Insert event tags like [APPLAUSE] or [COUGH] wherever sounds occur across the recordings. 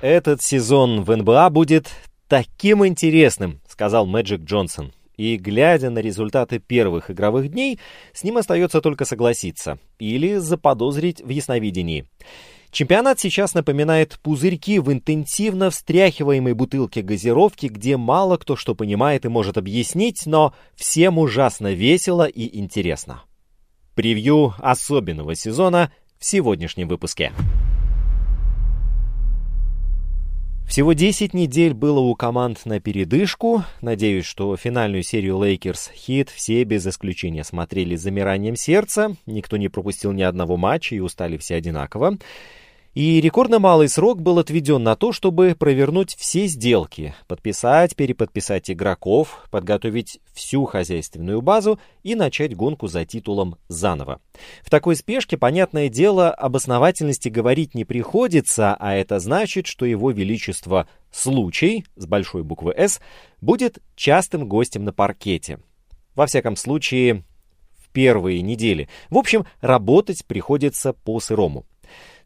Этот сезон в НБА будет таким интересным, сказал Мэджик Джонсон. И глядя на результаты первых игровых дней, с ним остается только согласиться или заподозрить в ясновидении. Чемпионат сейчас напоминает пузырьки в интенсивно встряхиваемой бутылке газировки, где мало кто что понимает и может объяснить, но всем ужасно весело и интересно. Превью особенного сезона в сегодняшнем выпуске. Всего 10 недель было у команд на передышку. Надеюсь, что финальную серию Лейкерс Хит все без исключения смотрели с замиранием сердца. Никто не пропустил ни одного матча и устали все одинаково. И рекордно малый срок был отведен на то, чтобы провернуть все сделки, подписать, переподписать игроков, подготовить всю хозяйственную базу и начать гонку за титулом заново. В такой спешке, понятное дело, об основательности говорить не приходится, а это значит, что его величество «случай» с большой буквы «С» будет частым гостем на паркете. Во всяком случае, в первые недели. В общем, работать приходится по-сырому.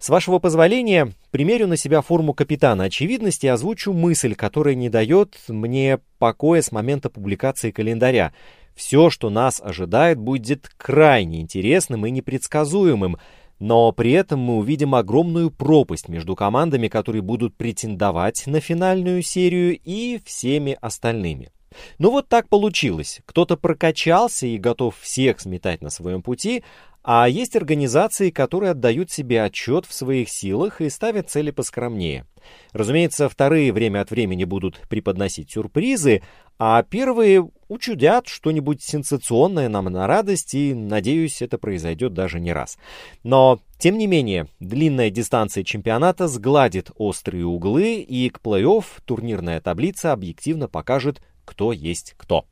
С вашего позволения, примерю на себя форму капитана очевидности и озвучу мысль, которая не дает мне покоя с момента публикации календаря. Все, что нас ожидает, будет крайне интересным и непредсказуемым, но при этом мы увидим огромную пропасть между командами, которые будут претендовать на финальную серию, и всеми остальными. Ну вот так получилось. Кто-то прокачался и готов всех сметать на своем пути, а есть организации, которые отдают себе отчет в своих силах и ставят цели поскромнее. Разумеется, вторые время от времени будут преподносить сюрпризы, а первые учудят что-нибудь сенсационное нам на радость, и, надеюсь, это произойдет даже не раз. Но, тем не менее, длинная дистанция чемпионата сгладит острые углы, и к плей-офф турнирная таблица объективно покажет, кто есть кто.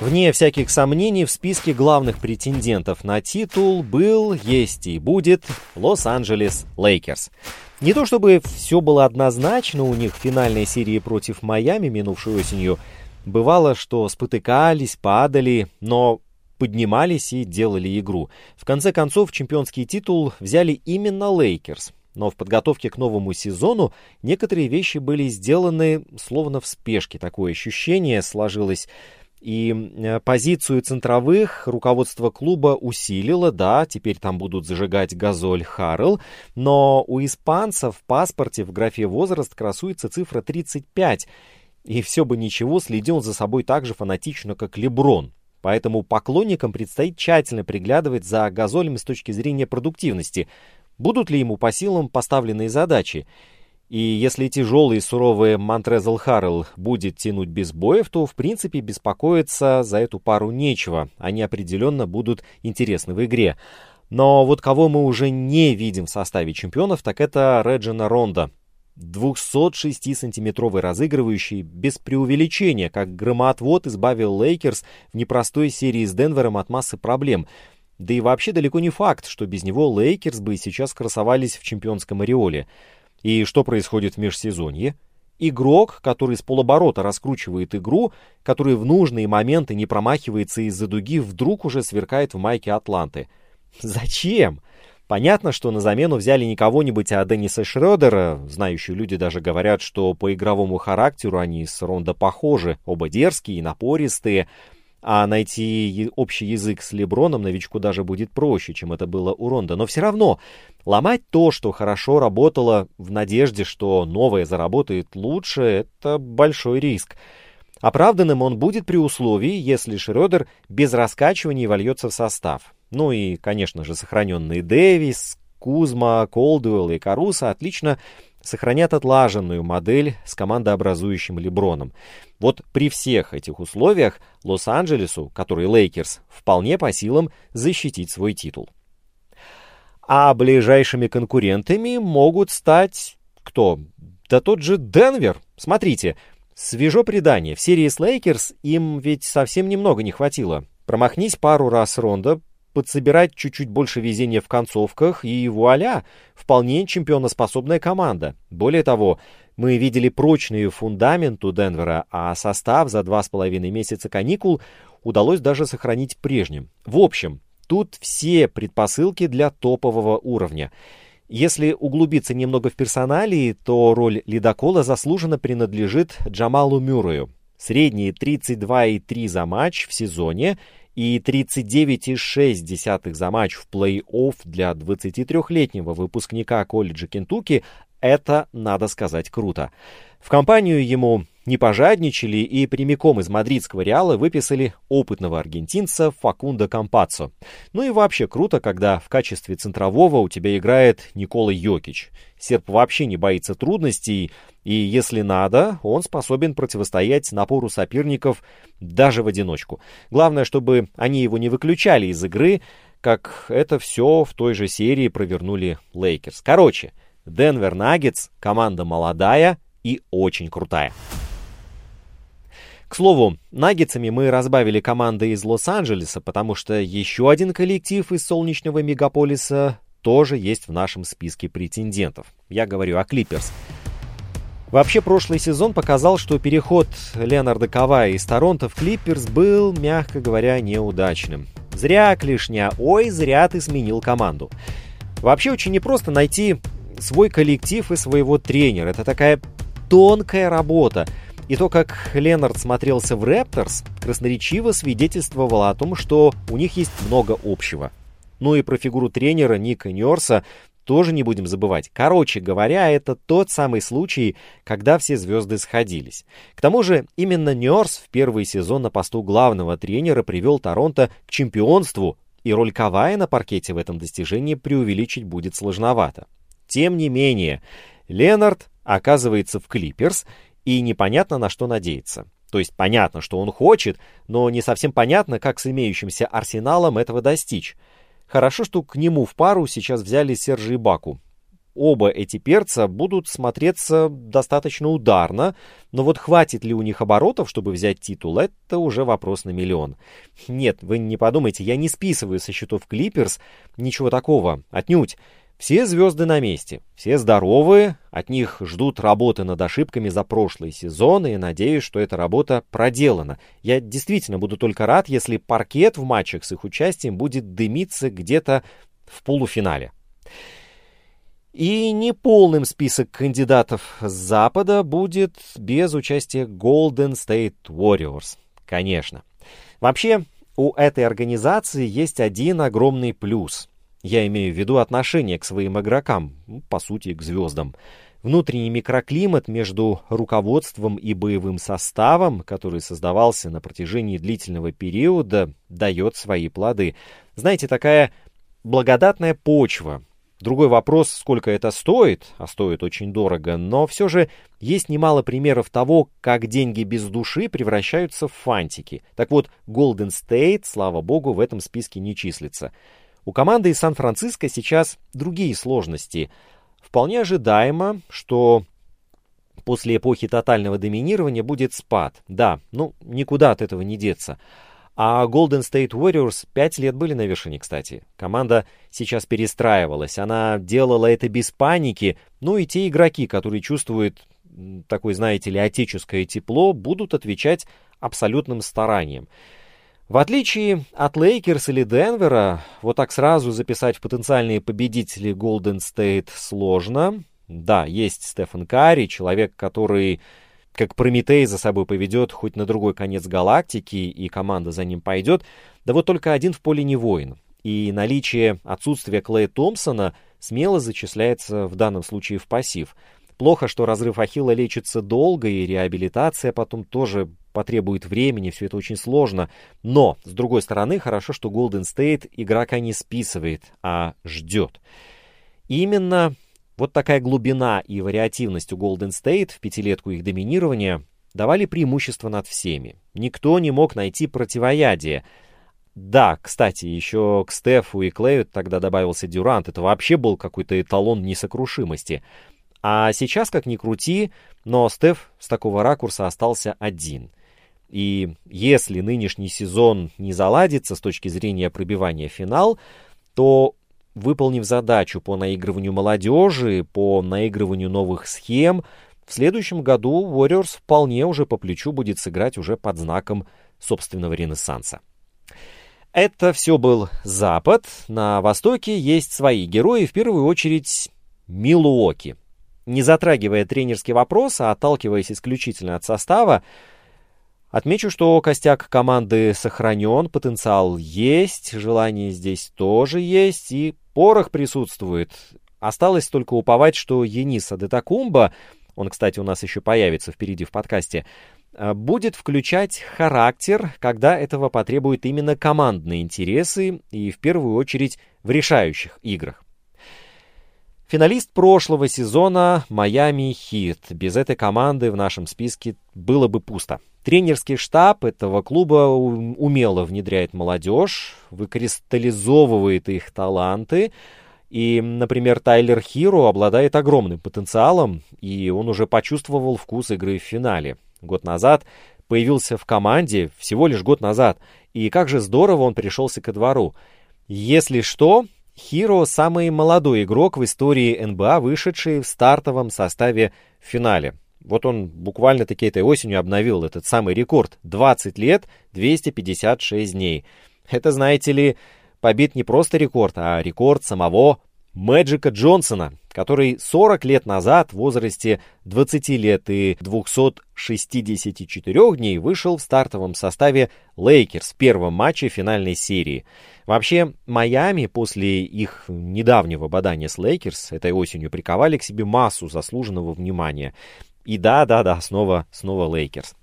Вне всяких сомнений в списке главных претендентов на титул был, есть и будет Лос-Анджелес Лейкерс. Не то чтобы все было однозначно у них в финальной серии против Майами минувшей осенью. Бывало, что спотыкались, падали, но поднимались и делали игру. В конце концов, чемпионский титул взяли именно Лейкерс. Но в подготовке к новому сезону некоторые вещи были сделаны словно в спешке. Такое ощущение сложилось и э, позицию центровых руководство клуба усилило, да, теперь там будут зажигать Газоль, Харрелл, но у испанцев в паспорте в графе возраст красуется цифра 35, и все бы ничего, следил за собой так же фанатично, как Леброн. Поэтому поклонникам предстоит тщательно приглядывать за газолем с точки зрения продуктивности. Будут ли ему по силам поставленные задачи? И если тяжелый и суровый Монтрезл Харрелл будет тянуть без боев, то в принципе беспокоиться за эту пару нечего. Они определенно будут интересны в игре. Но вот кого мы уже не видим в составе чемпионов, так это Реджона Рондо. 206-сантиметровый разыгрывающий без преувеличения, как громоотвод избавил Лейкерс в непростой серии с Денвером от массы проблем. Да и вообще далеко не факт, что без него Лейкерс бы сейчас красовались в чемпионском ореоле. И что происходит в межсезонье? Игрок, который с полоборота раскручивает игру, который в нужные моменты не промахивается из-за дуги, вдруг уже сверкает в майке Атланты. Зачем? Понятно, что на замену взяли не кого-нибудь, а Денниса Шрёдера. Знающие люди даже говорят, что по игровому характеру они с Рондо похожи. Оба дерзкие и напористые. А найти общий язык с Леброном новичку даже будет проще, чем это было у Ронда. Но все равно ломать то, что хорошо работало, в надежде, что новое заработает лучше, это большой риск. Оправданным он будет при условии, если Шрёдер без раскачиваний вольется в состав. Ну и, конечно же, сохраненные Дэвис, Кузма, Колдуэлл и Каруса отлично сохранят отлаженную модель с командообразующим Леброном. Вот при всех этих условиях Лос-Анджелесу, который Лейкерс, вполне по силам защитить свой титул. А ближайшими конкурентами могут стать... кто? Да тот же Денвер. Смотрите, свежо предание. В серии с Лейкерс им ведь совсем немного не хватило. Промахнись пару раз Рондо, подсобирать чуть-чуть больше везения в концовках, и вуаля, вполне чемпионоспособная команда. Более того, мы видели прочный фундамент у Денвера, а состав за два с половиной месяца каникул удалось даже сохранить прежним. В общем, тут все предпосылки для топового уровня. Если углубиться немного в персоналии, то роль ледокола заслуженно принадлежит Джамалу Мюррею. Средние 32,3 за матч в сезоне и 39,6 за матч в плей-офф для 23-летнего выпускника колледжа Кентукки – это, надо сказать, круто. В компанию ему не пожадничали и прямиком из мадридского Реала выписали опытного аргентинца Факундо Кампаццо. Ну и вообще круто, когда в качестве центрового у тебя играет Никола Йокич. Серб вообще не боится трудностей, и если надо, он способен противостоять напору соперников даже в одиночку. Главное, чтобы они его не выключали из игры, как это все в той же серии провернули Лейкерс. Короче, Денвер Наггетс – команда молодая и очень крутая. К слову, наггетсами мы разбавили команды из Лос-Анджелеса, потому что еще один коллектив из солнечного мегаполиса тоже есть в нашем списке претендентов. Я говорю о Клиперс. Вообще, прошлый сезон показал, что переход Леонарда Кавая из Торонто в Клиперс был, мягко говоря, неудачным. Зря, Клишня, ой, зря ты сменил команду. Вообще, очень непросто найти свой коллектив и своего тренера. Это такая тонкая работа. И то, как Ленард смотрелся в Рэпторс, красноречиво свидетельствовало о том, что у них есть много общего. Ну и про фигуру тренера Ника Ньорса тоже не будем забывать. Короче говоря, это тот самый случай, когда все звезды сходились. К тому же именно Ньорс в первый сезон на посту главного тренера привел Торонто к чемпионству, и роль Кавая на паркете в этом достижении преувеличить будет сложновато. Тем не менее, Ленард оказывается в Клиперс, и непонятно на что надеяться. То есть понятно, что он хочет, но не совсем понятно, как с имеющимся арсеналом этого достичь. Хорошо, что к нему в пару сейчас взяли Сержи и Баку. Оба эти перца будут смотреться достаточно ударно, но вот хватит ли у них оборотов, чтобы взять титул, это уже вопрос на миллион. Нет, вы не подумайте, я не списываю со счетов Клиперс, ничего такого, отнюдь. Все звезды на месте, все здоровые, от них ждут работы над ошибками за прошлый сезон, и надеюсь, что эта работа проделана. Я действительно буду только рад, если паркет в матчах с их участием будет дымиться где-то в полуфинале. И неполным список кандидатов с Запада будет без участия Golden State Warriors, конечно. Вообще, у этой организации есть один огромный плюс – я имею в виду отношение к своим игрокам, ну, по сути, к звездам. Внутренний микроклимат между руководством и боевым составом, который создавался на протяжении длительного периода, дает свои плоды. Знаете, такая благодатная почва. Другой вопрос, сколько это стоит, а стоит очень дорого, но все же есть немало примеров того, как деньги без души превращаются в фантики. Так вот, Golden State, слава богу, в этом списке не числится. У команды из Сан-Франциско сейчас другие сложности. Вполне ожидаемо, что после эпохи тотального доминирования будет спад. Да, ну, никуда от этого не деться. А Golden State Warriors пять лет были на вершине, кстати. Команда сейчас перестраивалась, она делала это без паники, ну и те игроки, которые чувствуют такое, знаете ли, отеческое тепло, будут отвечать абсолютным старанием. В отличие от Лейкерс или Денвера, вот так сразу записать в потенциальные победители Golden State сложно. Да, есть Стефан Карри, человек, который как Прометей за собой поведет хоть на другой конец галактики, и команда за ним пойдет. Да вот только один в поле не воин. И наличие отсутствия Клея Томпсона смело зачисляется в данном случае в пассив. Плохо, что разрыв Ахилла лечится долго, и реабилитация потом тоже потребует времени, все это очень сложно. Но, с другой стороны, хорошо, что Golden State игрока не списывает, а ждет. именно вот такая глубина и вариативность у Golden State в пятилетку их доминирования давали преимущество над всеми. Никто не мог найти противоядие. Да, кстати, еще к Стефу и Клею тогда добавился Дюрант. Это вообще был какой-то эталон несокрушимости. А сейчас, как ни крути, но Стеф с такого ракурса остался один. И если нынешний сезон не заладится с точки зрения пробивания финал, то выполнив задачу по наигрыванию молодежи, по наигрыванию новых схем, в следующем году Warriors вполне уже по плечу будет сыграть уже под знаком собственного ренессанса. Это все был Запад. На Востоке есть свои герои, в первую очередь Милуоки. Не затрагивая тренерский вопрос, а отталкиваясь исключительно от состава, отмечу, что костяк команды сохранен, потенциал есть, желание здесь тоже есть, и порох присутствует. Осталось только уповать, что Енис Адетакумба, он, кстати, у нас еще появится впереди в подкасте, э, будет включать характер, когда этого потребуют именно командные интересы и в первую очередь в решающих играх. Финалист прошлого сезона Майами Хит. Без этой команды в нашем списке было бы пусто. Тренерский штаб этого клуба умело внедряет молодежь, выкристаллизовывает их таланты. И, например, Тайлер Хиро обладает огромным потенциалом, и он уже почувствовал вкус игры в финале. Год назад появился в команде, всего лишь год назад, и как же здорово он пришелся ко двору. Если что, Хиро – самый молодой игрок в истории НБА, вышедший в стартовом составе в финале. Вот он буквально-таки этой осенью обновил этот самый рекорд. 20 лет, 256 дней. Это, знаете ли, побит не просто рекорд, а рекорд самого Мэджика Джонсона, который 40 лет назад в возрасте 20 лет и 264 дней вышел в стартовом составе Лейкерс в первом матче финальной серии. Вообще, Майами после их недавнего бодания с Лейкерс этой осенью приковали к себе массу заслуженного внимания. И да-да-да, снова, снова Лейкерс.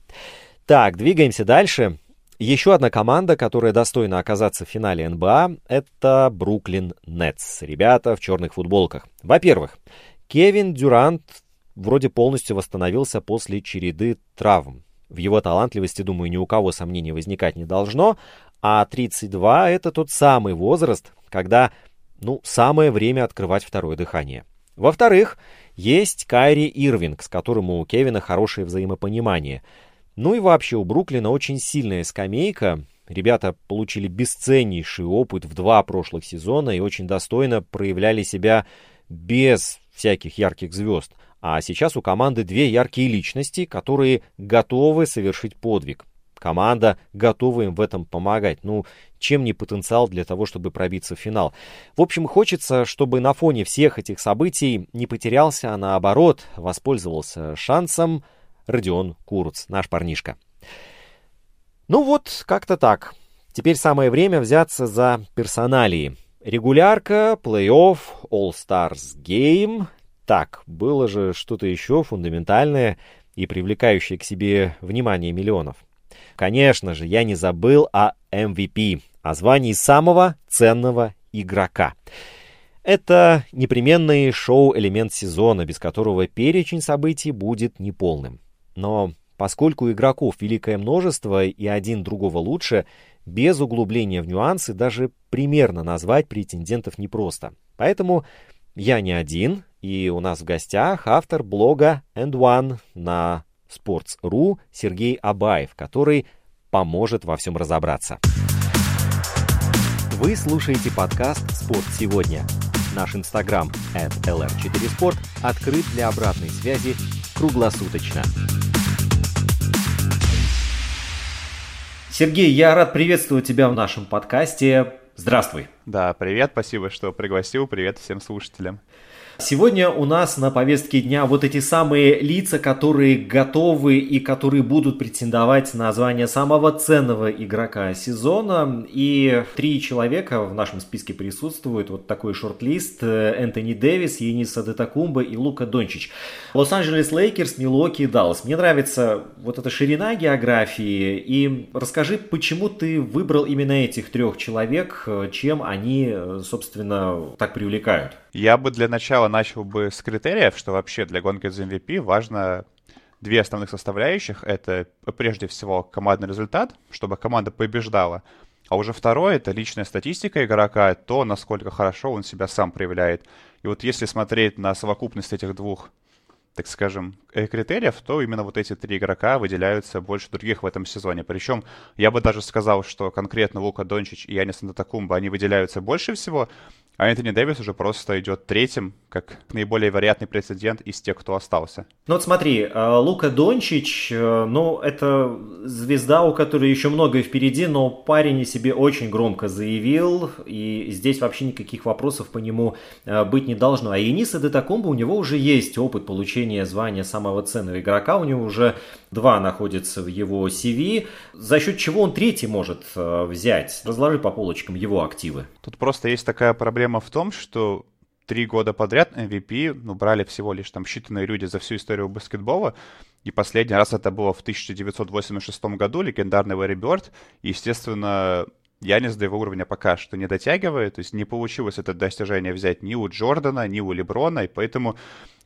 Так, двигаемся дальше. Еще одна команда, которая достойна оказаться в финале НБА, это Бруклин Нетс. Ребята в черных футболках. Во-первых, Кевин Дюрант вроде полностью восстановился после череды травм. В его талантливости, думаю, ни у кого сомнений возникать не должно. А 32 — это тот самый возраст, когда, ну, самое время открывать второе дыхание. Во-вторых, есть Кайри Ирвинг, с которым у Кевина хорошее взаимопонимание — ну и вообще у Бруклина очень сильная скамейка. Ребята получили бесценнейший опыт в два прошлых сезона и очень достойно проявляли себя без всяких ярких звезд. А сейчас у команды две яркие личности, которые готовы совершить подвиг. Команда готова им в этом помогать. Ну, чем не потенциал для того, чтобы пробиться в финал. В общем, хочется, чтобы на фоне всех этих событий не потерялся, а наоборот, воспользовался шансом Родион Курц, наш парнишка. Ну вот, как-то так. Теперь самое время взяться за персоналии. Регулярка, плей-офф, All-Stars Game. Так, было же что-то еще фундаментальное и привлекающее к себе внимание миллионов. Конечно же, я не забыл о MVP, о звании самого ценного игрока. Это непременный шоу-элемент сезона, без которого перечень событий будет неполным. Но поскольку игроков великое множество и один другого лучше, без углубления в нюансы даже примерно назвать претендентов непросто. Поэтому я не один, и у нас в гостях автор блога And One на Sports.ru Сергей Абаев, который поможет во всем разобраться. Вы слушаете подкаст «Спорт сегодня». Наш инстаграм at lr4sport открыт для обратной связи круглосуточно. Сергей, я рад приветствовать тебя в нашем подкасте. Здравствуй. Да, привет, спасибо, что пригласил. Привет всем слушателям. Сегодня у нас на повестке дня вот эти самые лица, которые готовы и которые будут претендовать на звание самого ценного игрока сезона. И три человека в нашем списке присутствуют. Вот такой шорт-лист. Энтони Дэвис, Енис Адетакумба и Лука Дончич. Лос-Анджелес Лейкерс, Милуоки и Даллас. Мне нравится вот эта ширина географии. И расскажи, почему ты выбрал именно этих трех человек, чем они, собственно, так привлекают? Я бы для начала начал бы с критериев, что вообще для гонки за MVP важно две основных составляющих. Это прежде всего командный результат, чтобы команда побеждала. А уже второе — это личная статистика игрока, то, насколько хорошо он себя сам проявляет. И вот если смотреть на совокупность этих двух так скажем, э, критериев, то именно вот эти три игрока выделяются больше других в этом сезоне. Причем я бы даже сказал, что конкретно Лука Дончич и Янис Антатакумба, они выделяются больше всего, а Энтони Дэвис уже просто идет третьим, как наиболее вероятный прецедент из тех, кто остался. Ну вот смотри, э, Лука Дончич, э, ну это звезда, у которой еще многое впереди, но парень себе очень громко заявил, и здесь вообще никаких вопросов по нему э, быть не должно. А Яниса Детакомба, у него уже есть опыт получения звания самого ценного игрока, у него уже два находятся в его CV, за счет чего он третий может взять. Разложи по полочкам его активы. Тут просто есть такая проблема в том, что три года подряд MVP ну, брали всего лишь там считанные люди за всю историю баскетбола. И последний раз это было в 1986 году, легендарный Лэри Бёрд. И, естественно, Янис до его уровня пока что не дотягивает, то есть не получилось это достижение взять ни у Джордана, ни у Леброна, и поэтому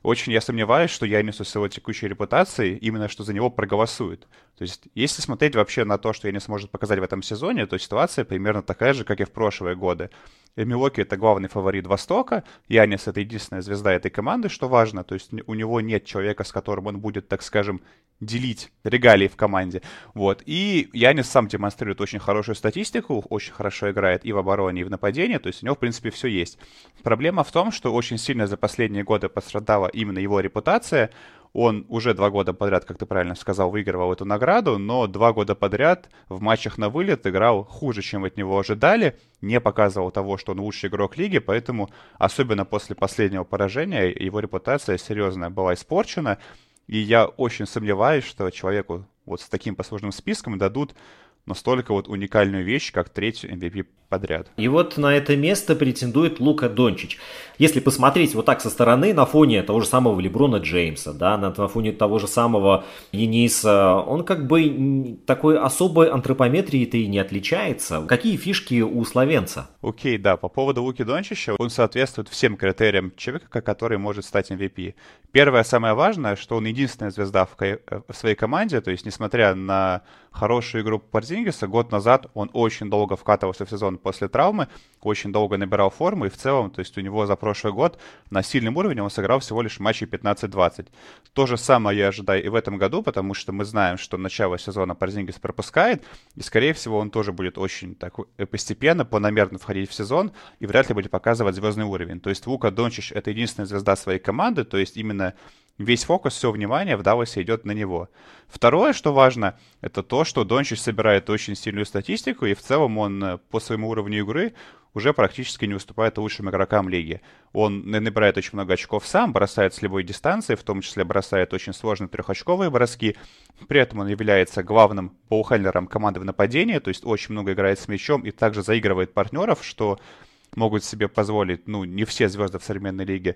очень я сомневаюсь, что Янису с его текущей репутацией именно что за него проголосуют. То есть, если смотреть вообще на то, что Янис может показать в этом сезоне, то ситуация примерно такая же, как и в прошлые годы. Милоки это главный фаворит Востока, Янис это единственная звезда этой команды, что важно, то есть у него нет человека, с которым он будет, так скажем, делить регалии в команде. Вот. И Янис сам демонстрирует очень хорошую статистику, очень хорошо играет и в обороне, и в нападении, то есть у него, в принципе, все есть. Проблема в том, что очень сильно за последние годы пострадала именно его репутация. Он уже два года подряд, как ты правильно сказал, выигрывал эту награду, но два года подряд в матчах на вылет играл хуже, чем от него ожидали, не показывал того, что он лучший игрок лиги, поэтому, особенно после последнего поражения, его репутация серьезно была испорчена, и я очень сомневаюсь, что человеку вот с таким послужным списком дадут настолько вот уникальную вещь, как третью MVP подряд. И вот на это место претендует Лука Дончич. Если посмотреть вот так со стороны, на фоне того же самого Леброна Джеймса, да, на, на фоне того же самого Ениса, он как бы такой особой антропометрией-то и не отличается. Какие фишки у словенца? Окей, okay, да, по поводу Луки Дончича, он соответствует всем критериям человека, который может стать MVP. Первое, самое важное, что он единственная звезда в, в своей команде, то есть несмотря на хорошую игру Парзингиса, год назад он очень долго вкатывался в сезон он после травмы очень долго набирал форму, и в целом, то есть у него за прошлый год на сильном уровне он сыграл всего лишь матчей 15-20. То же самое я ожидаю и в этом году, потому что мы знаем, что начало сезона Парзингис пропускает, и, скорее всего, он тоже будет очень так э, постепенно, планомерно входить в сезон, и вряд ли будет показывать звездный уровень. То есть Лука Дончич — это единственная звезда своей команды, то есть именно весь фокус, все внимание в Далласе идет на него. Второе, что важно, это то, что Дончич собирает очень сильную статистику, и в целом он э, по своему уровню игры уже практически не уступает лучшим игрокам лиги. Он набирает очень много очков сам, бросает с любой дистанции, в том числе бросает очень сложные трехочковые броски. При этом он является главным боухендером команды в нападении, то есть очень много играет с мячом и также заигрывает партнеров, что могут себе позволить, ну, не все звезды в современной лиге.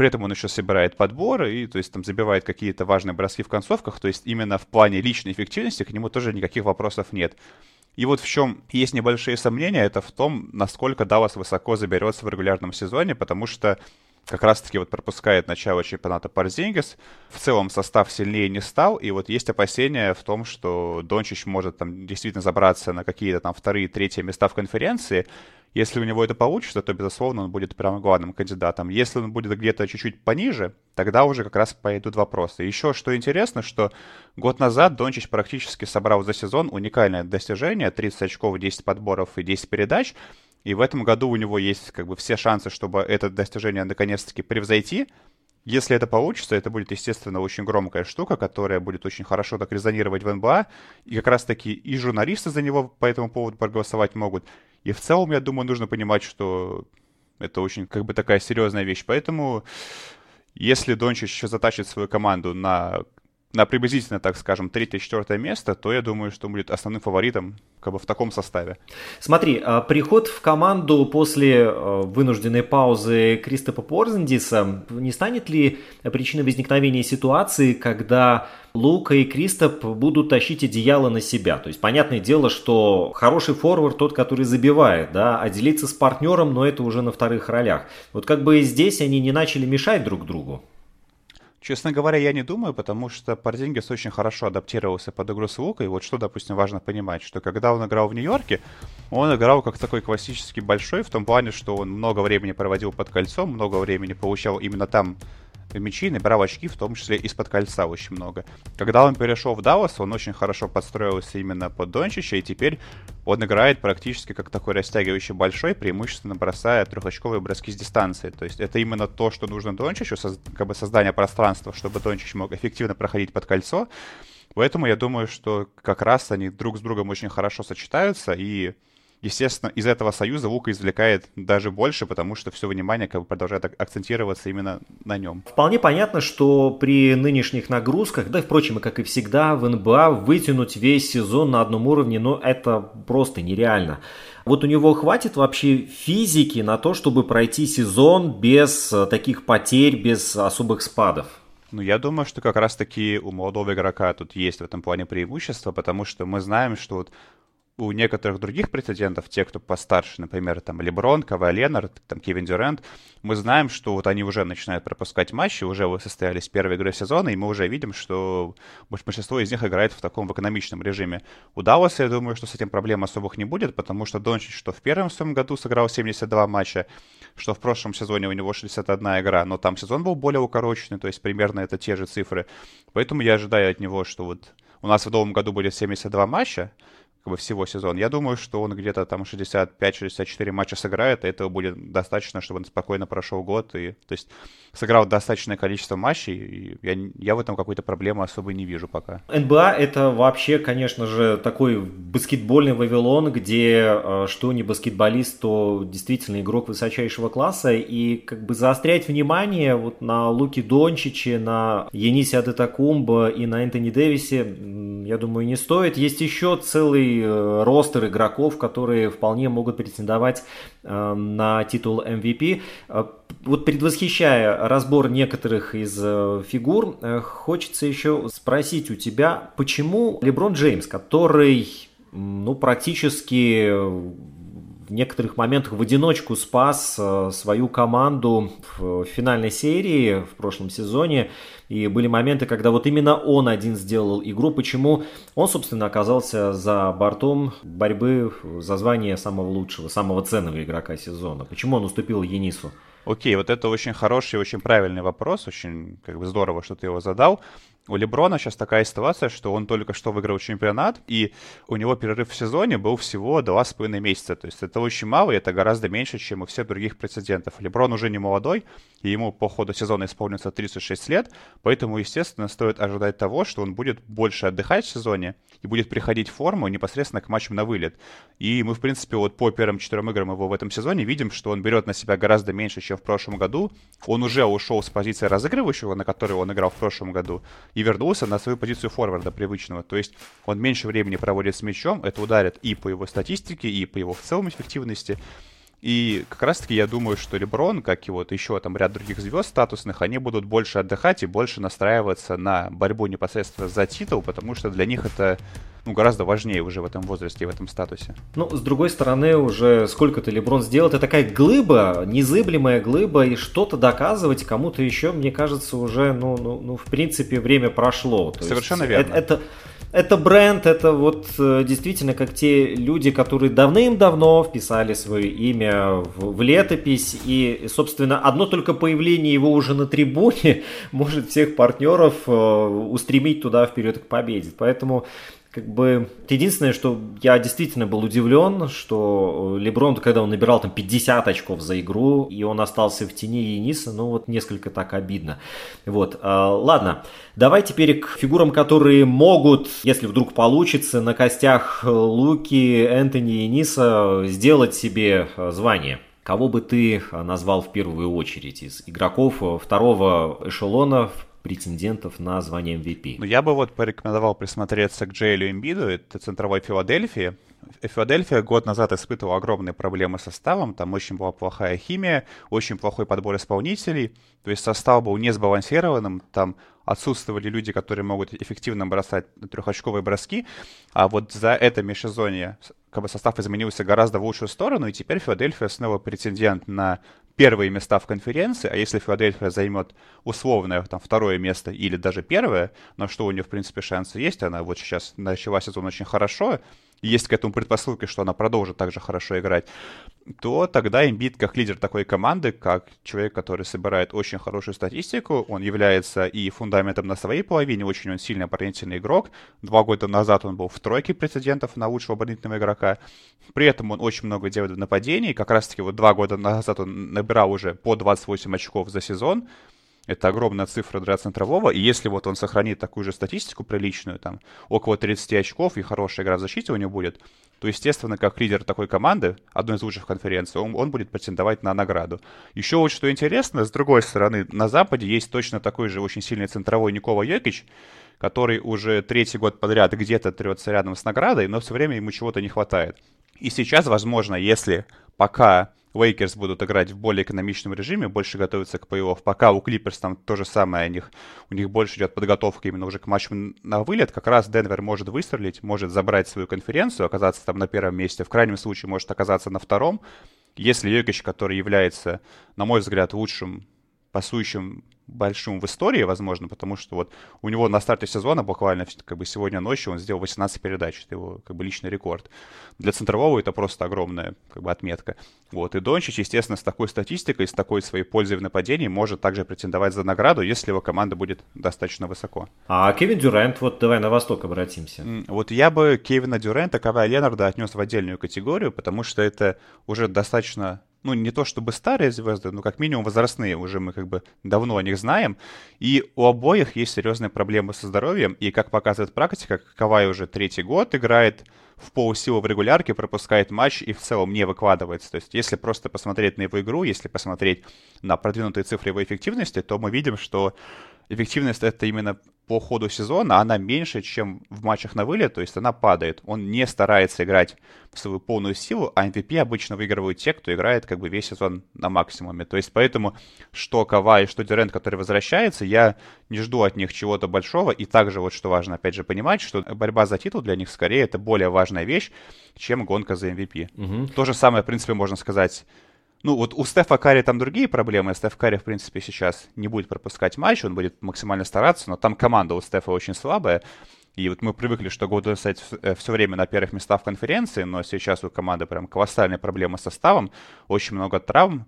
При этом он еще собирает подборы и, то есть, там забивает какие-то важные броски в концовках. То есть, именно в плане личной эффективности к нему тоже никаких вопросов нет. И вот в чем есть небольшие сомнения, это в том, насколько Даллас высоко заберется в регулярном сезоне, потому что как раз-таки вот пропускает начало чемпионата Парзингис. В целом состав сильнее не стал, и вот есть опасения в том, что Дончич может там действительно забраться на какие-то там вторые, третьи места в конференции, если у него это получится, то, безусловно, он будет прямо главным кандидатом. Если он будет где-то чуть-чуть пониже, тогда уже как раз пойдут вопросы. Еще что интересно, что год назад Дончич практически собрал за сезон уникальное достижение, 30 очков, 10 подборов и 10 передач, и в этом году у него есть как бы все шансы, чтобы это достижение наконец-таки превзойти. Если это получится, это будет, естественно, очень громкая штука, которая будет очень хорошо так резонировать в НБА. И как раз-таки и журналисты за него по этому поводу проголосовать могут, и в целом, я думаю, нужно понимать, что это очень как бы такая серьезная вещь. Поэтому если Дончич еще затащит свою команду на на приблизительно, так скажем, третье-четвертое место, то я думаю, что будет основным фаворитом как бы в таком составе. Смотри, а, приход в команду после а, вынужденной паузы Кристопа Порзендиса не станет ли причиной возникновения ситуации, когда Лука и Кристоп будут тащить одеяло на себя? То есть, понятное дело, что хороший форвард тот, который забивает, да, а делиться с партнером, но это уже на вторых ролях. Вот как бы здесь они не начали мешать друг другу. Честно говоря, я не думаю, потому что Порзингис очень хорошо адаптировался под игру с Лукой. Вот что, допустим, важно понимать, что когда он играл в Нью-Йорке, он играл как такой классический большой, в том плане, что он много времени проводил под кольцом, много времени получал именно там мячи, набирал очки, в том числе из-под кольца очень много. Когда он перешел в Даллас, он очень хорошо подстроился именно под Дончича, и теперь он играет практически как такой растягивающий большой, преимущественно бросая трехочковые броски с дистанции. То есть это именно то, что нужно Дончичу, как бы создание пространства, чтобы Дончич мог эффективно проходить под кольцо. Поэтому я думаю, что как раз они друг с другом очень хорошо сочетаются, и естественно, из этого союза Лука извлекает даже больше, потому что все внимание как бы продолжает акцентироваться именно на нем. Вполне понятно, что при нынешних нагрузках, да, впрочем, как и всегда, в НБА вытянуть весь сезон на одном уровне, ну, это просто нереально. Вот у него хватит вообще физики на то, чтобы пройти сезон без э, таких потерь, без особых спадов? Ну, я думаю, что как раз-таки у молодого игрока тут есть в этом плане преимущество, потому что мы знаем, что вот у некоторых других претендентов, те, кто постарше, например, там Леброн, Кавай Ленард, там Кевин Дюрент, мы знаем, что вот они уже начинают пропускать матчи, уже состоялись первые игры сезона, и мы уже видим, что большинство из них играет в таком в экономичном режиме. У Далласа, я думаю, что с этим проблем особых не будет, потому что Дончич, что в первом своем году сыграл 72 матча, что в прошлом сезоне у него 61 игра, но там сезон был более укороченный, то есть примерно это те же цифры. Поэтому я ожидаю от него, что вот у нас в новом году будет 72 матча, как бы всего сезона. Я думаю, что он где-то там 65-64 матча сыграет, и этого будет достаточно, чтобы он спокойно прошел год. И, то есть сыграл достаточное количество матчей, и я, я в этом какой-то проблемы особо не вижу пока. НБА это вообще, конечно же, такой баскетбольный Вавилон, где э, что не баскетболист, то действительно игрок высочайшего класса, и как бы заострять внимание вот на Луки Дончиче, на Енисе Адетакумбо и на Энтони Дэвисе, я думаю, не стоит. Есть еще целый э, ростер игроков, которые вполне могут претендовать э, на титул MVP вот предвосхищая разбор некоторых из э, фигур, э, хочется еще спросить у тебя, почему Леброн Джеймс, который ну, практически в некоторых моментах в одиночку спас э, свою команду в финальной серии в прошлом сезоне. И были моменты, когда вот именно он один сделал игру. Почему он, собственно, оказался за бортом борьбы за звание самого лучшего, самого ценного игрока сезона? Почему он уступил Енису? Окей, вот это очень хороший, очень правильный вопрос, очень как бы здорово, что ты его задал. У Леброна сейчас такая ситуация, что он только что выиграл чемпионат, и у него перерыв в сезоне был всего два с половиной месяца. То есть это очень мало, и это гораздо меньше, чем у всех других прецедентов. Леброн уже не молодой, и ему по ходу сезона исполнится 36 лет, поэтому, естественно, стоит ожидать того, что он будет больше отдыхать в сезоне и будет приходить в форму непосредственно к матчам на вылет. И мы, в принципе, вот по первым четырем играм его в этом сезоне видим, что он берет на себя гораздо меньше, чем в прошлом году. Он уже ушел с позиции разыгрывающего, на которой он играл в прошлом году, и вернулся на свою позицию форварда привычного. То есть он меньше времени проводит с мячом, это ударит и по его статистике, и по его в целом эффективности. И как раз-таки я думаю, что Леброн, как и вот еще там ряд других звезд статусных, они будут больше отдыхать и больше настраиваться на борьбу непосредственно за титул, потому что для них это ну, гораздо важнее уже в этом возрасте и в этом статусе. Ну, с другой стороны, уже сколько-то Леброн сделал, это такая глыба, незыблемая глыба, и что-то доказывать кому-то еще, мне кажется, уже, ну, ну, ну в принципе, время прошло. То Совершенно верно. Это, это, это бренд, это вот э, действительно как те люди, которые давным-давно вписали свое имя в, в летопись, и, собственно, одно только появление его уже на трибуне [LAUGHS] может всех партнеров э, устремить туда вперед к победе. Поэтому как бы единственное, что я действительно был удивлен, что э, Леброн, когда он набирал там 50 очков за игру, и он остался в тени Ениса, ну вот несколько так обидно. Вот, а, ладно, давай теперь к фигурам, которые могут, если вдруг получится, на костях Луки, Энтони и Ениса сделать себе э, звание. Кого бы ты назвал в первую очередь из игроков второго эшелона в претендентов на звание MVP. Ну, я бы вот порекомендовал присмотреться к Джейлю Эмбиду, это центровой Филадельфии. Филадельфия год назад испытывала огромные проблемы с составом, там очень была плохая химия, очень плохой подбор исполнителей, то есть состав был не сбалансированным, там отсутствовали люди, которые могут эффективно бросать трехочковые броски, а вот за это межсезонье как бы состав изменился гораздо в лучшую сторону, и теперь Филадельфия снова претендент на первые места в конференции, а если Филадельфия займет условное там второе место или даже первое, на что у нее, в принципе, шансы есть, она вот сейчас начала сезон очень хорошо, есть к этому предпосылки, что она продолжит также хорошо играть, то тогда Эмбит как лидер такой команды, как человек, который собирает очень хорошую статистику, он является и фундаментом на своей половине, очень он сильный оборонительный игрок. Два года назад он был в тройке прецедентов на лучшего оборонительного игрока. При этом он очень много делает в нападении. Как раз-таки вот два года назад он набирал уже по 28 очков за сезон. Это огромная цифра для центрового, и если вот он сохранит такую же статистику приличную, там, около 30 очков и хорошая игра в защите у него будет, то, естественно, как лидер такой команды, одной из лучших конференций, он, он будет претендовать на награду. Еще вот что интересно, с другой стороны, на Западе есть точно такой же очень сильный центровой Никола Йокич, который уже третий год подряд где-то трется рядом с наградой, но все время ему чего-то не хватает. И сейчас, возможно, если пока Лейкерс будут играть в более экономичном режиме, больше готовиться к плей-офф. Пока у Клиперс там то же самое, у них, у них больше идет подготовка именно уже к матчу на вылет. Как раз Денвер может выстрелить, может забрать свою конференцию, оказаться там на первом месте. В крайнем случае может оказаться на втором. Если Йокич, который является, на мой взгляд, лучшим пасующим большим в истории, возможно, потому что вот у него на старте сезона буквально как бы сегодня ночью он сделал 18 передач, это его как бы личный рекорд. Для центрового это просто огромная как бы отметка. Вот, и Дончич, естественно, с такой статистикой, с такой своей пользой в нападении может также претендовать за награду, если его команда будет достаточно высоко. А Кевин Дюрент, вот давай на восток обратимся. Вот я бы Кевина Дюрента, Кавай Ленарда отнес в отдельную категорию, потому что это уже достаточно ну, не то чтобы старые звезды, но как минимум возрастные, уже мы как бы давно о них знаем. И у обоих есть серьезные проблемы со здоровьем, и как показывает практика, Кавай уже третий год играет в полусилу в регулярке, пропускает матч и в целом не выкладывается. То есть если просто посмотреть на его игру, если посмотреть на продвинутые цифры его эффективности, то мы видим, что эффективность это именно по ходу сезона, она меньше, чем в матчах на вылет, то есть она падает. Он не старается играть в свою полную силу, а MVP обычно выигрывают те, кто играет как бы весь сезон на максимуме. То есть поэтому что Кавай, что Дюрент, который возвращается, я не жду от них чего-то большого. И также вот что важно, опять же, понимать, что борьба за титул для них скорее это более важная вещь, чем гонка за MVP. Угу. То же самое, в принципе, можно сказать ну, вот у Стефа Карри там другие проблемы. Стеф Карри, в принципе, сейчас не будет пропускать матч, он будет максимально стараться, но там команда у Стефа очень слабая. И вот мы привыкли, что Golden State все время на первых местах в конференции, но сейчас у команды прям колоссальные проблемы с составом, очень много травм.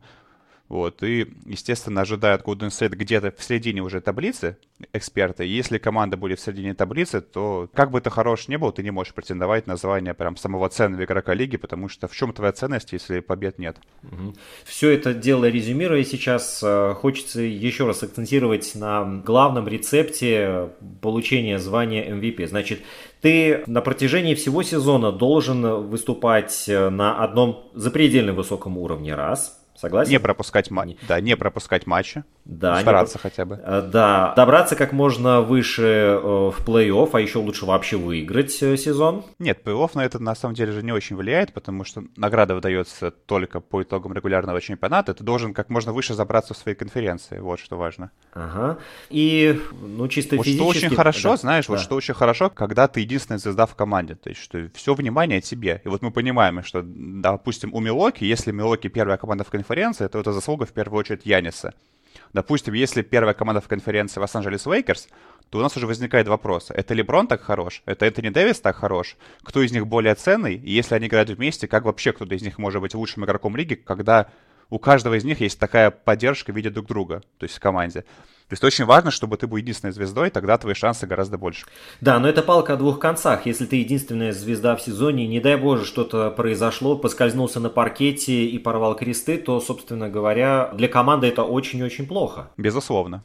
Вот, и, естественно, ожидают Golden State где-то в середине уже таблицы эксперты. Если команда будет в середине таблицы, то как бы ты хорош не был, ты не можешь претендовать на звание прям самого ценного игрока лиги, потому что в чем твоя ценность, если побед нет? Угу. Все это дело резюмируя сейчас, э, хочется еще раз акцентировать на главном рецепте получения звания MVP. Значит, ты на протяжении всего сезона должен выступать э, на одном запредельно высоком уровне, раз – Согласен? Не пропускать матч. Да, не пропускать матчи. Да. Стараться не... хотя бы. Э, да, добраться как можно выше э, в плей-офф, а еще лучше вообще выиграть э, сезон. Нет, плей-офф на это на самом деле же не очень влияет, потому что награда выдается только по итогам регулярного чемпионата. Ты должен как можно выше забраться в свои конференции, вот что важно. Ага. И, ну, чисто вот физически... что очень хорошо, да. знаешь, да. вот что очень хорошо, когда ты единственная звезда в команде, то есть что все внимание тебе. И вот мы понимаем, что, допустим, у Милуоки, если Милуоки первая команда в конференции, конференции, то это заслуга в первую очередь Яниса. Допустим, если первая команда в конференции Лос-Анджелес Лейкерс, то у нас уже возникает вопрос, это Леброн так хорош, это Энтони Дэвис так хорош, кто из них более ценный, и если они играют вместе, как вообще кто-то из них может быть лучшим игроком лиги, когда у каждого из них есть такая поддержка в виде друг друга, то есть в команде. То есть очень важно, чтобы ты был единственной звездой, тогда твои шансы гораздо больше. Да, но это палка о двух концах. Если ты единственная звезда в сезоне, не дай боже, что-то произошло, поскользнулся на паркете и порвал кресты, то, собственно говоря, для команды это очень-очень плохо. Безусловно.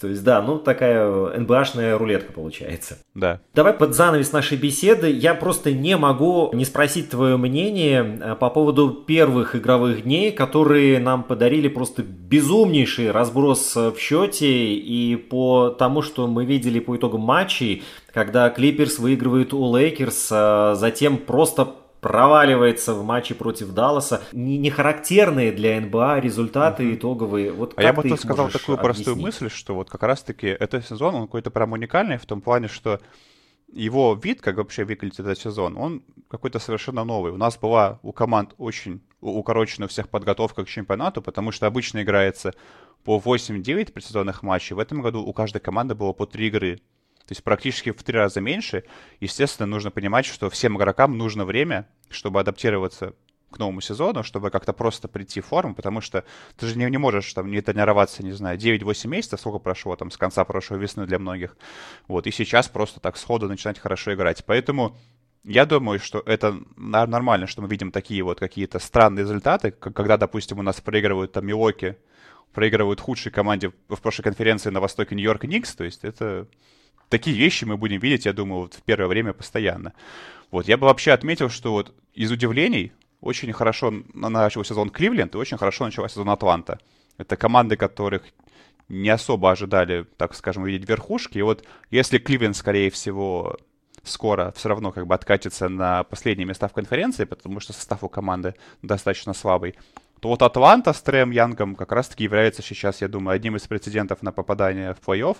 То есть, да, ну такая НБАшная рулетка получается. Да. Давай под занавес нашей беседы. Я просто не могу не спросить твое мнение э, по поводу первых игровых дней, которые нам подарили просто безумнейший разброс в счете и по тому, что мы видели по итогам матчей, когда Клиперс выигрывает у Лейкерс, а затем просто проваливается в матче против Далласа. Не, не характерные для НБА результаты uh-huh. итоговые. Вот а я бы тут сказал такую объяснить? простую мысль, что вот как раз-таки этот сезон, он какой-то прям уникальный в том плане, что его вид, как вообще выглядит этот сезон, он какой-то совершенно новый. У нас была у команд очень укорочена у всех подготовка к чемпионату, потому что обычно играется по 8-9 предсезонных матчей. В этом году у каждой команды было по 3 игры. То есть практически в три раза меньше. Естественно, нужно понимать, что всем игрокам нужно время, чтобы адаптироваться к новому сезону, чтобы как-то просто прийти в форму, потому что ты же не, не можешь там не тренироваться, не знаю, 9-8 месяцев, сколько прошло там с конца прошлой весны для многих. Вот, и сейчас просто так сходу начинать хорошо играть. Поэтому я думаю, что это нормально, что мы видим такие вот какие-то странные результаты, когда, допустим, у нас проигрывают там Милоки, проигрывают худшей команде в прошлой конференции на востоке Нью-Йорк Никс, то есть это такие вещи мы будем видеть, я думаю, вот в первое время постоянно. Вот, я бы вообще отметил, что вот из удивлений очень хорошо начал сезон Кливленд и очень хорошо начала сезон Атланта. Это команды, которых не особо ожидали, так скажем, увидеть верхушки. И вот если Кливленд, скорее всего, скоро все равно как бы откатится на последние места в конференции, потому что состав у команды достаточно слабый, то вот Атланта с Трэм Янгом как раз-таки является сейчас, я думаю, одним из прецедентов на попадание в плей-офф.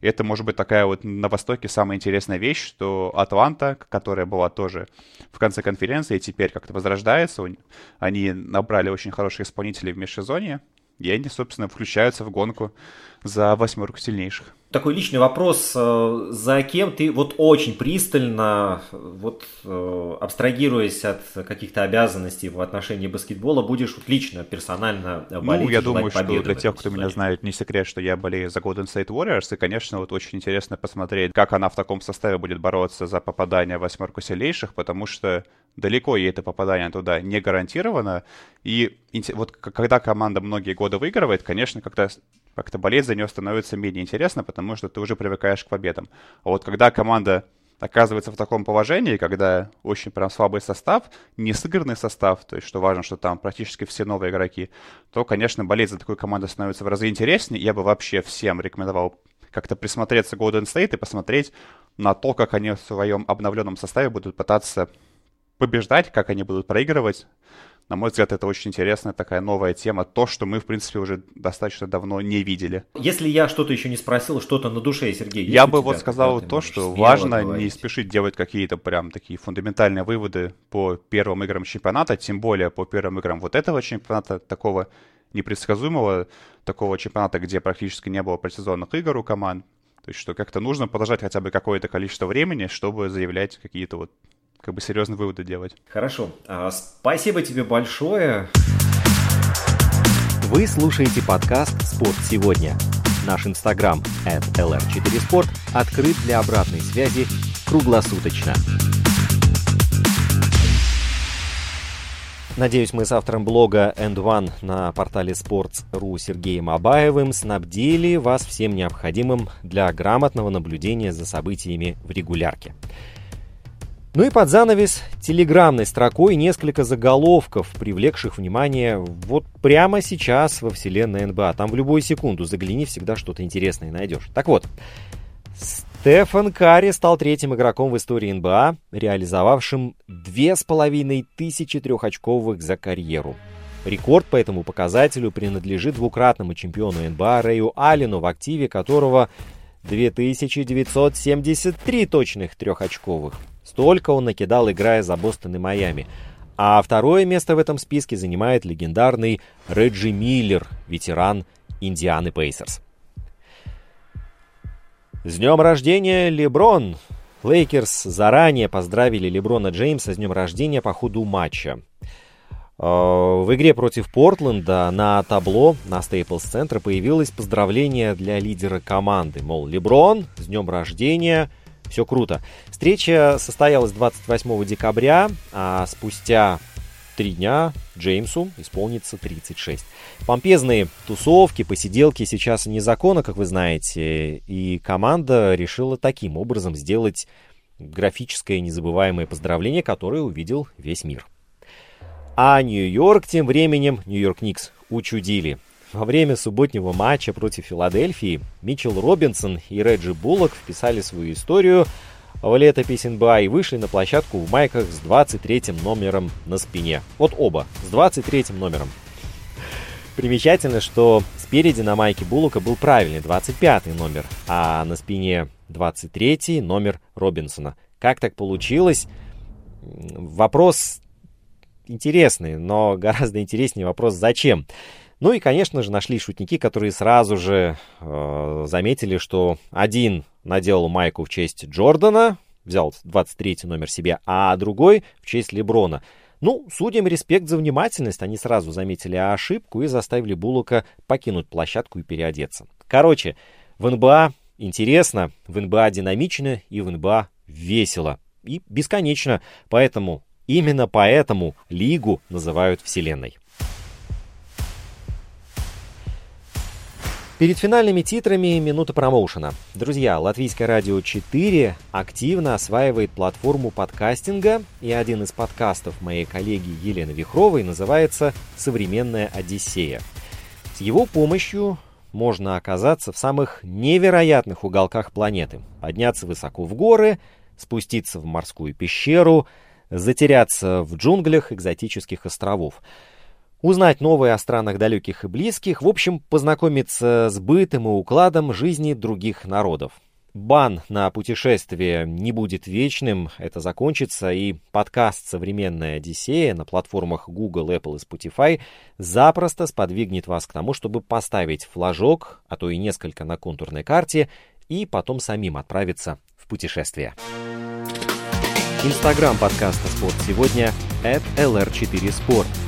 И это может быть такая вот на Востоке самая интересная вещь, что Атланта, которая была тоже в конце конференции, теперь как-то возрождается. Они набрали очень хороших исполнителей в межсезонье, и они, собственно, включаются в гонку за восьмерку сильнейших. Такой личный вопрос. Э, за кем ты вот очень пристально, вот э, абстрагируясь от каких-то обязанностей в отношении баскетбола, будешь вот лично, персонально болеть? Ну, я думаю, что для тех, кто меня знает, не секрет, что я болею за Golden State Warriors, и, конечно, вот очень интересно посмотреть, как она в таком составе будет бороться за попадание в восьмерку сильнейших, потому что далеко ей это попадание туда не гарантировано. И вот когда команда многие годы выигрывает, конечно, когда как-то болеть за нее становится менее интересно, потому что ты уже привыкаешь к победам. А вот когда команда оказывается в таком положении, когда очень прям слабый состав, не сыгранный состав, то есть что важно, что там практически все новые игроки, то, конечно, болеть за такую команду становится в разы интереснее. Я бы вообще всем рекомендовал как-то присмотреться к Golden State и посмотреть на то, как они в своем обновленном составе будут пытаться побеждать, как они будут проигрывать. На мой взгляд, это очень интересная такая новая тема, то, что мы, в принципе, уже достаточно давно не видели. Если я что-то еще не спросил, что-то на душе, Сергей, Я бы вот сказал то, что важно говорить. не спешить делать какие-то прям такие фундаментальные выводы по первым играм чемпионата, тем более по первым играм вот этого чемпионата, такого непредсказуемого, такого чемпионата, где практически не было предсезонных игр у команд. То есть, что как-то нужно подождать хотя бы какое-то количество времени, чтобы заявлять какие-то вот как бы серьезные выводы делать. Хорошо. А, спасибо тебе большое. Вы слушаете подкаст «Спорт сегодня». Наш инстаграм at lr4sport открыт для обратной связи круглосуточно. Надеюсь, мы с автором блога End One на портале Sports.ru Сергеем Абаевым снабдили вас всем необходимым для грамотного наблюдения за событиями в регулярке. Ну и под занавес телеграммной строкой несколько заголовков, привлекших внимание вот прямо сейчас во вселенной НБА. Там в любую секунду загляни, всегда что-то интересное найдешь. Так вот, Стефан Карри стал третьим игроком в истории НБА, реализовавшим две с половиной тысячи трехочковых за карьеру. Рекорд по этому показателю принадлежит двукратному чемпиону НБА Рэю Аллену, в активе которого 2973 точных трехочковых. Столько он накидал, играя за Бостон и Майами. А второе место в этом списке занимает легендарный Реджи Миллер, ветеран Индианы Пейсерс. С днем рождения, Леброн! Лейкерс заранее поздравили Леброна Джеймса с днем рождения по ходу матча. Э, в игре против Портленда на табло на Стейплс Центра появилось поздравление для лидера команды. Мол, Леброн, с днем рождения, все круто. Встреча состоялась 28 декабря, а спустя три дня Джеймсу исполнится 36. Помпезные тусовки, посиделки сейчас незаконно, как вы знаете, и команда решила таким образом сделать графическое незабываемое поздравление, которое увидел весь мир. А Нью-Йорк тем временем, Нью-Йорк Никс, учудили. Во время субботнего матча против Филадельфии Митчелл Робинсон и Реджи Буллок вписали свою историю в летопись НБА и вышли на площадку в майках с 23 номером на спине. Вот оба, с 23 номером. Примечательно, что спереди на майке Буллока был правильный 25 номер, а на спине 23 номер Робинсона. Как так получилось? Вопрос интересный, но гораздо интереснее вопрос «зачем?». Ну и, конечно же, нашли шутники, которые сразу же э, заметили, что один наделал майку в честь Джордана, взял 23 номер себе, а другой в честь Леброна. Ну, судим респект за внимательность, они сразу заметили ошибку и заставили Буллока покинуть площадку и переодеться. Короче, в НБА интересно, в НБА динамично и в НБА весело. И бесконечно. Поэтому, именно поэтому лигу называют Вселенной. Перед финальными титрами минута промоушена. Друзья, Латвийское радио 4 активно осваивает платформу подкастинга, и один из подкастов моей коллеги Елены Вихровой называется «Современная Одиссея». С его помощью можно оказаться в самых невероятных уголках планеты, подняться высоко в горы, спуститься в морскую пещеру, затеряться в джунглях экзотических островов – узнать новое о странах далеких и близких, в общем, познакомиться с бытом и укладом жизни других народов. Бан на путешествие не будет вечным, это закончится, и подкаст «Современная Одиссея» на платформах Google, Apple и Spotify запросто сподвигнет вас к тому, чтобы поставить флажок, а то и несколько на контурной карте, и потом самим отправиться в путешествие. Инстаграм подкаста «Спорт сегодня» at lr4sport.